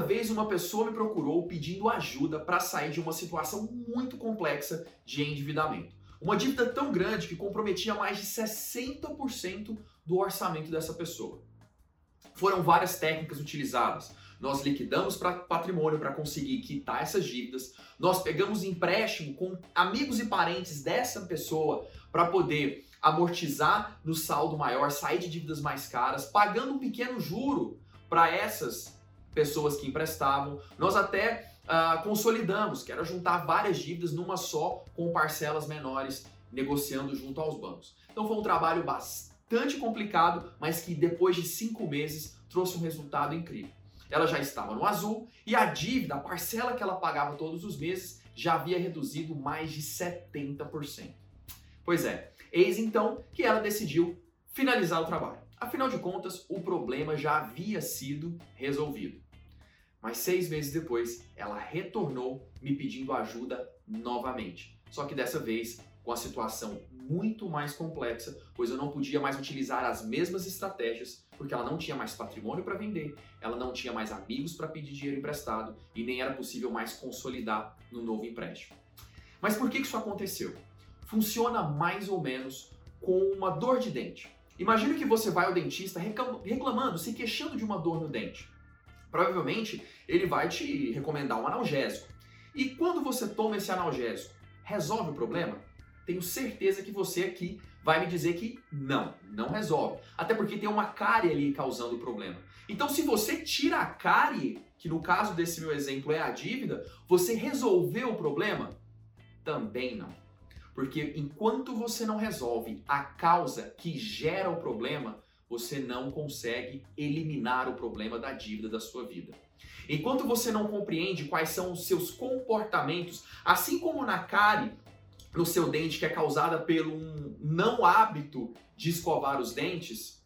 vez uma pessoa me procurou pedindo ajuda para sair de uma situação muito complexa de endividamento. Uma dívida tão grande que comprometia mais de 60% do orçamento dessa pessoa. Foram várias técnicas utilizadas. Nós liquidamos para patrimônio para conseguir quitar essas dívidas. Nós pegamos empréstimo com amigos e parentes dessa pessoa para poder amortizar no saldo maior, sair de dívidas mais caras, pagando um pequeno juro para essas pessoas que emprestavam. Nós até uh, consolidamos, que era juntar várias dívidas numa só, com parcelas menores, negociando junto aos bancos. Então foi um trabalho bastante complicado, mas que depois de cinco meses trouxe um resultado incrível. Ela já estava no azul e a dívida, a parcela que ela pagava todos os meses, já havia reduzido mais de 70%. Pois é, eis então que ela decidiu finalizar o trabalho. Afinal de contas, o problema já havia sido resolvido. Mas seis meses depois, ela retornou me pedindo ajuda novamente. Só que dessa vez com a situação muito mais complexa, pois eu não podia mais utilizar as mesmas estratégias, porque ela não tinha mais patrimônio para vender, ela não tinha mais amigos para pedir dinheiro emprestado e nem era possível mais consolidar no novo empréstimo. Mas por que isso aconteceu? Funciona mais ou menos com uma dor de dente. Imagine que você vai ao dentista reclamando, se queixando de uma dor no dente provavelmente ele vai te recomendar um analgésico. E quando você toma esse analgésico, resolve o problema? Tenho certeza que você aqui vai me dizer que não, não resolve. Até porque tem uma cárie ali causando o problema. Então, se você tira a cárie, que no caso desse meu exemplo é a dívida, você resolveu o problema? Também não. Porque enquanto você não resolve a causa que gera o problema, você não consegue eliminar o problema da dívida da sua vida. Enquanto você não compreende quais são os seus comportamentos, assim como na cárie no seu dente que é causada pelo um não hábito de escovar os dentes,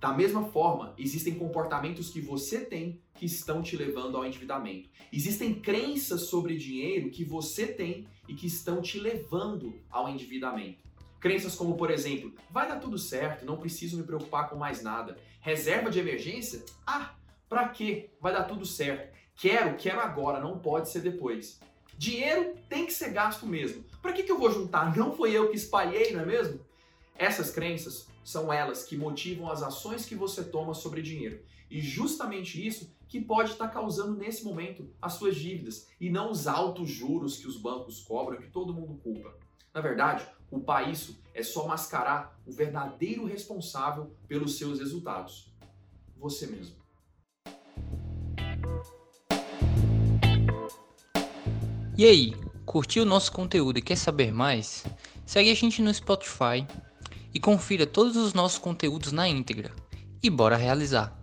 da mesma forma, existem comportamentos que você tem que estão te levando ao endividamento. Existem crenças sobre dinheiro que você tem e que estão te levando ao endividamento. Crenças como, por exemplo, vai dar tudo certo, não preciso me preocupar com mais nada. Reserva de emergência? Ah, pra quê? Vai dar tudo certo. Quero, quero agora, não pode ser depois. Dinheiro tem que ser gasto mesmo. Para que, que eu vou juntar? Não foi eu que espalhei, não é mesmo? Essas crenças são elas que motivam as ações que você toma sobre dinheiro. E justamente isso que pode estar causando nesse momento as suas dívidas e não os altos juros que os bancos cobram, que todo mundo culpa. Na verdade, culpar isso é só mascarar o verdadeiro responsável pelos seus resultados: você mesmo. E aí, curtiu o nosso conteúdo e quer saber mais? Segue a gente no Spotify e confira todos os nossos conteúdos na íntegra. E bora realizar!